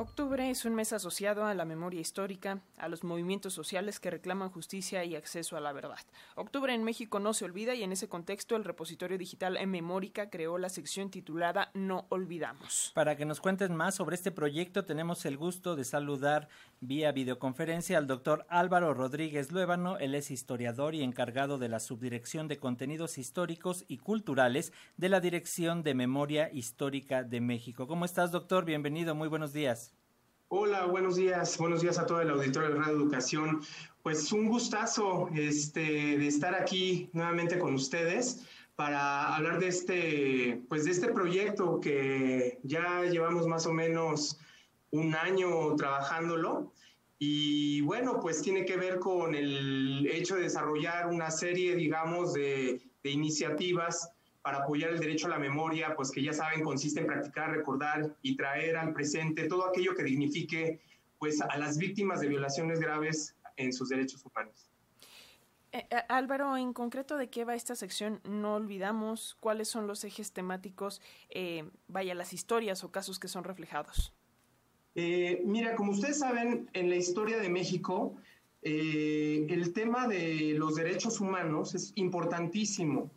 Octubre es un mes asociado a la memoria histórica, a los movimientos sociales que reclaman justicia y acceso a la verdad. Octubre en México no se olvida y en ese contexto el repositorio digital en Memórica creó la sección titulada No Olvidamos. Para que nos cuenten más sobre este proyecto tenemos el gusto de saludar vía videoconferencia al doctor Álvaro Rodríguez Luébano. Él es historiador y encargado de la Subdirección de Contenidos Históricos y Culturales de la Dirección de Memoria Histórica de México. ¿Cómo estás, doctor? Bienvenido, muy buenos días. Hola, buenos días, buenos días a todo el auditorio de Radio Educación. Pues un gustazo este, de estar aquí nuevamente con ustedes para hablar de este, pues de este proyecto que ya llevamos más o menos un año trabajándolo. Y bueno, pues tiene que ver con el hecho de desarrollar una serie, digamos, de, de iniciativas para apoyar el derecho a la memoria, pues que ya saben consiste en practicar, recordar y traer al presente todo aquello que dignifique pues a las víctimas de violaciones graves en sus derechos humanos. Eh, eh, Álvaro, en concreto, ¿de qué va esta sección? No olvidamos cuáles son los ejes temáticos, eh, vaya, las historias o casos que son reflejados. mira, como ustedes saben, en la historia de México, el tema de los derechos humanos es importantísimo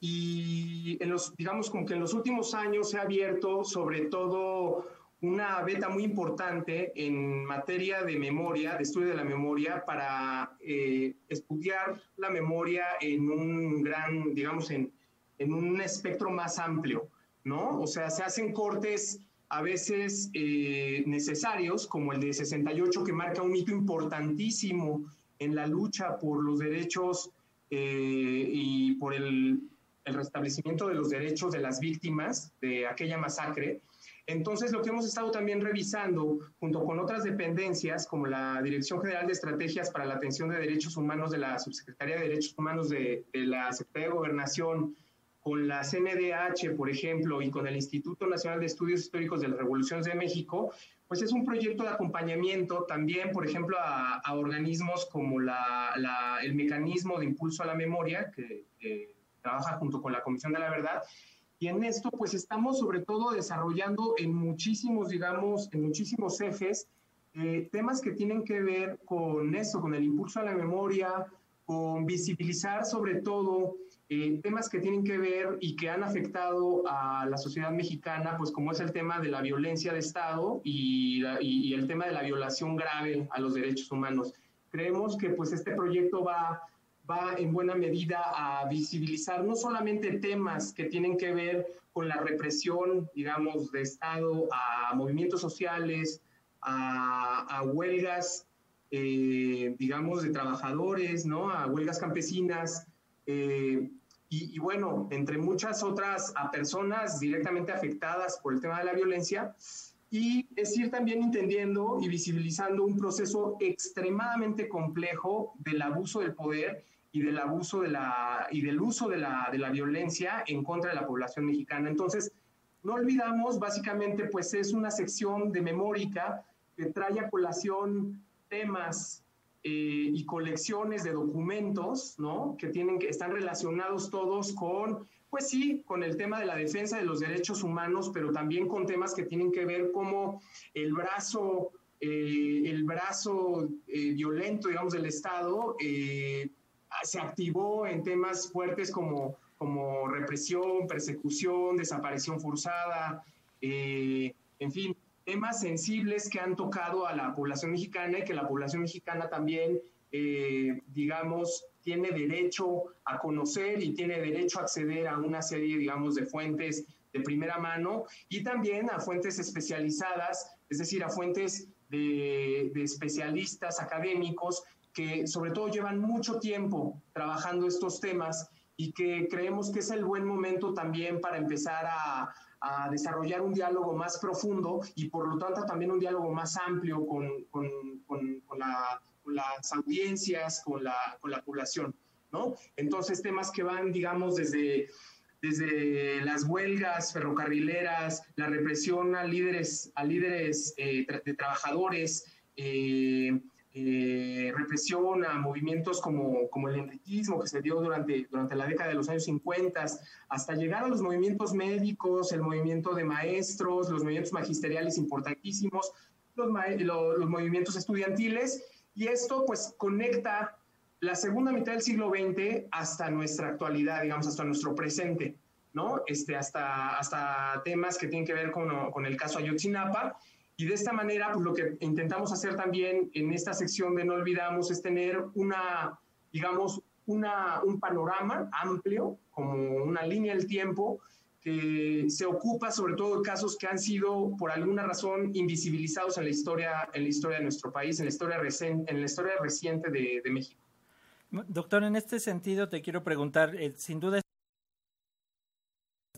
y en los, digamos, como que en los últimos años se ha abierto sobre todo una beta muy importante en materia de memoria, de estudio de la memoria, para eh, estudiar la memoria en un gran, digamos, en, en, un espectro más amplio, ¿no? O sea, se hacen cortes a veces eh, necesarios, como el de 68, que marca un hito importantísimo en la lucha por los derechos eh, y por el el restablecimiento de los derechos de las víctimas de aquella masacre. Entonces, lo que hemos estado también revisando, junto con otras dependencias, como la Dirección General de Estrategias para la Atención de Derechos Humanos de la Subsecretaría de Derechos Humanos de, la Secretaría de Gobernación, con la CNDH, por ejemplo, y con el Instituto Nacional de Estudios Históricos de las Revoluciones de México, pues es un proyecto de acompañamiento también, por ejemplo, a, organismos como la, el Mecanismo de Impulso a la Memoria, que trabaja junto con la Comisión de la Verdad. Y en esto, pues estamos sobre todo desarrollando en muchísimos, digamos, en muchísimos ejes, eh, temas que tienen que ver con eso, con el impulso a la memoria, con visibilizar sobre todo eh, temas que tienen que ver y que han afectado a la sociedad mexicana, pues como es el tema de la violencia de Estado y, y, y el tema de la violación grave a los derechos humanos. Creemos que pues este proyecto va va en buena medida a visibilizar no solamente temas que tienen que ver con la represión, digamos, de Estado a movimientos sociales, a, huelgas, eh, digamos, de trabajadores, ¿no? A huelgas campesinas. Eh, y, y, bueno, entre muchas otras a personas directamente afectadas por el tema de la violencia, y es ir también entendiendo y visibilizando un proceso extremadamente complejo del abuso del poder y del abuso de la, y del uso de la, de la violencia en contra de la población mexicana. Entonces, no olvidamos, básicamente, pues es una sección de memórica que trae a colación temas eh, y colecciones de documentos, ¿no? Que tienen que están relacionados todos con, pues sí, con el tema de la defensa de los derechos humanos, pero también con temas que tienen que ver como el brazo, eh, el brazo eh, violento, digamos, del Estado se activó en temas fuertes como, como represión, persecución, desaparición forzada, eh, en fin, temas sensibles que han tocado a la población mexicana y que la población mexicana también, eh, digamos, tiene derecho a conocer y tiene derecho a acceder a una serie, digamos, de fuentes de primera mano y también a fuentes especializadas, es decir, a fuentes de, de especialistas académicos que sobre todo llevan mucho tiempo trabajando estos temas y que creemos que es el buen momento también para empezar a, desarrollar un diálogo más profundo y por lo tanto también un diálogo más amplio con, las audiencias, con la, población, ¿no? Entonces temas que van, digamos, desde desde las huelgas ferrocarrileras, la represión a líderes, a líderes eh, de trabajadores, eh, eh, represión a movimientos como, como el enriquismo que se dio durante, durante la década de los años 50, hasta llegar a los movimientos médicos, el movimiento de maestros, los movimientos magisteriales importantísimos, los, los movimientos estudiantiles y esto pues conecta la segunda mitad del siglo XX hasta nuestra actualidad, digamos, hasta nuestro presente, ¿no? Este, hasta, hasta temas que tienen que ver con, con el caso Ayotzinapa. Y de esta manera, pues lo que intentamos hacer también en esta sección de No Olvidamos es tener una, digamos, una, un panorama amplio, como una línea del tiempo, que se ocupa sobre todo de casos que han sido por alguna razón invisibilizados en la historia, en la historia de nuestro país, en la historia, reciente, en la historia reciente de, de México. Doctor, en este sentido te quiero preguntar, eh, sin duda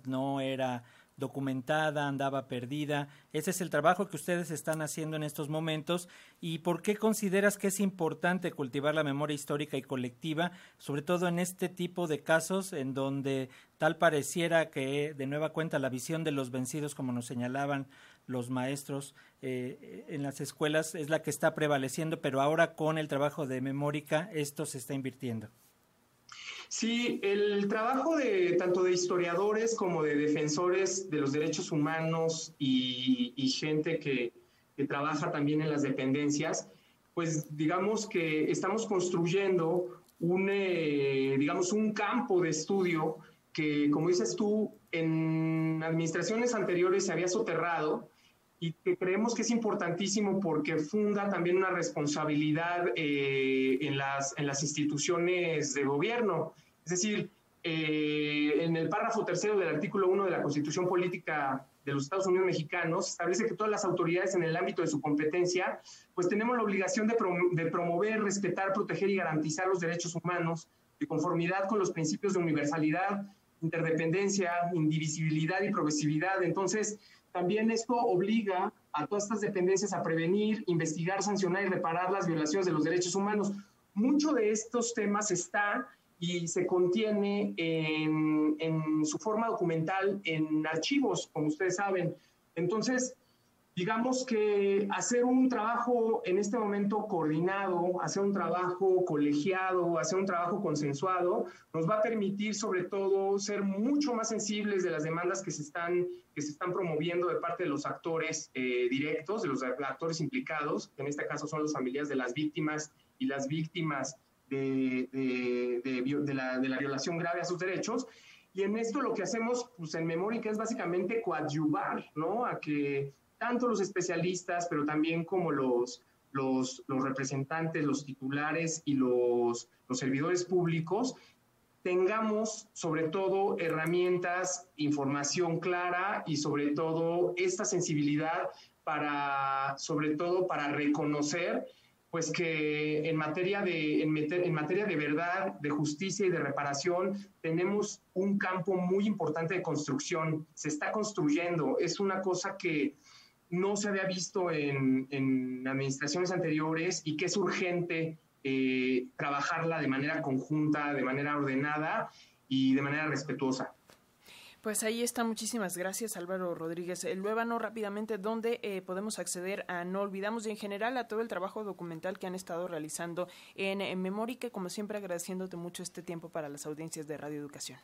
no era documentada, andaba perdida. Ese es el trabajo que ustedes están haciendo en estos momentos. ¿Y por qué consideras que es importante cultivar la memoria histórica y colectiva, sobre todo en este tipo de casos en donde tal pareciera que de nueva cuenta la visión de los vencidos, como nos señalaban los maestros eh, en las escuelas, es la que está prevaleciendo, pero ahora con el trabajo de Memórica esto se está invirtiendo? Sí, el trabajo de tanto de historiadores como de defensores de los derechos humanos y, gente que, trabaja también en las dependencias, pues digamos que estamos construyendo un, eh, digamos, un campo de estudio que, como dices tú, en administraciones anteriores se había soterrado y que creemos que es importantísimo porque funda también una responsabilidad eh, en, las, en las instituciones de gobierno. Es decir, eh, en el párrafo tercero del artículo 1 de la Constitución Política de los Estados Unidos Mexicanos establece que todas las autoridades en el ámbito de su competencia, pues tenemos la obligación de, de promover, respetar, proteger y garantizar los derechos humanos de conformidad con los principios de universalidad, interdependencia, indivisibilidad y progresividad. Entonces, también esto obliga a todas estas dependencias a prevenir, investigar, sancionar y reparar las violaciones de los derechos humanos. Mucho de estos temas está y se contiene en, en, su forma documental en archivos, como ustedes saben. Entonces, digamos que hacer un trabajo en este momento coordinado, hacer un trabajo colegiado, hacer un trabajo consensuado, nos va a permitir sobre todo ser mucho más sensibles de las demandas que se están, que se están promoviendo de parte de los actores eh, directos, de los actores implicados, que en este caso son los familiares de las víctimas y las víctimas de, de, la, de la violación grave a sus derechos. Y en esto lo que hacemos, pues en memoria, que es básicamente coadyuvar, ¿no? A que tanto los especialistas, pero también como los, los, representantes, los titulares y los, los servidores públicos, tengamos sobre todo herramientas, información clara y sobre todo esta sensibilidad para, sobre todo para reconocer pues que en materia de, en, en, materia de verdad, de justicia y de reparación, tenemos un campo muy importante de construcción. Se está construyendo. Es una cosa que, no se había visto en, administraciones anteriores y que es urgente eh, trabajarla de manera conjunta, de manera ordenada y de manera respetuosa. Pues ahí está, muchísimas gracias Álvaro Rodríguez el Luébano. Rápidamente, ¿dónde eh, podemos acceder a No Olvidamos y en general a todo el trabajo documental que han estado realizando en, en Memórica? Como siempre, agradeciéndote mucho este tiempo para las audiencias de Radio Educación.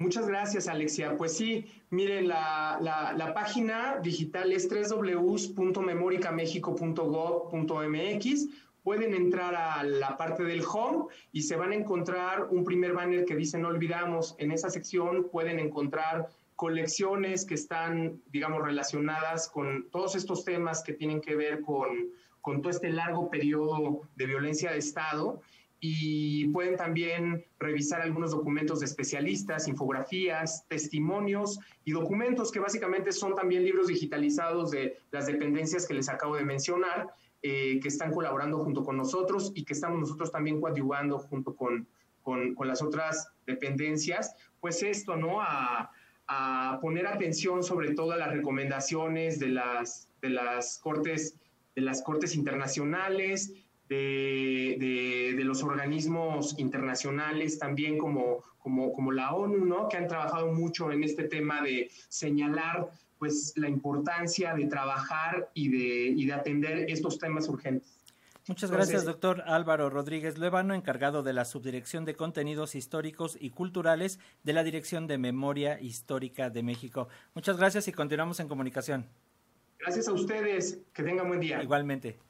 Muchas gracias, Alexia. Pues sí, miren, la, la, página digital es www.memoricamexico.gov.mx. Pueden entrar a la parte del home y se van a encontrar un primer banner que dice no olvidamos. En esa sección pueden encontrar colecciones que están, digamos, relacionadas con todos estos temas que tienen que ver con, con todo este largo periodo de violencia de Estado y pueden también revisar algunos documentos de especialistas, infografías, testimonios y documentos que básicamente son también libros digitalizados de las dependencias que les acabo de mencionar, eh, que están colaborando junto con nosotros y que estamos nosotros también coadyuvando junto con, con, las otras dependencias, pues esto, ¿no? A, a, poner atención sobre todo a las recomendaciones de las, de las cortes de las cortes internacionales, de, de, los organismos internacionales, también como, como, como la ONU, ¿no? que han trabajado mucho en este tema de señalar pues, la importancia de trabajar y de, y de atender estos temas urgentes. Muchas gracias, doctor Álvaro Rodríguez Luevano, encargado de la Subdirección de Contenidos Históricos y Culturales de la Dirección de Memoria Histórica de México. Muchas gracias y continuamos en comunicación. Gracias a ustedes. Que tengan buen día. Igualmente.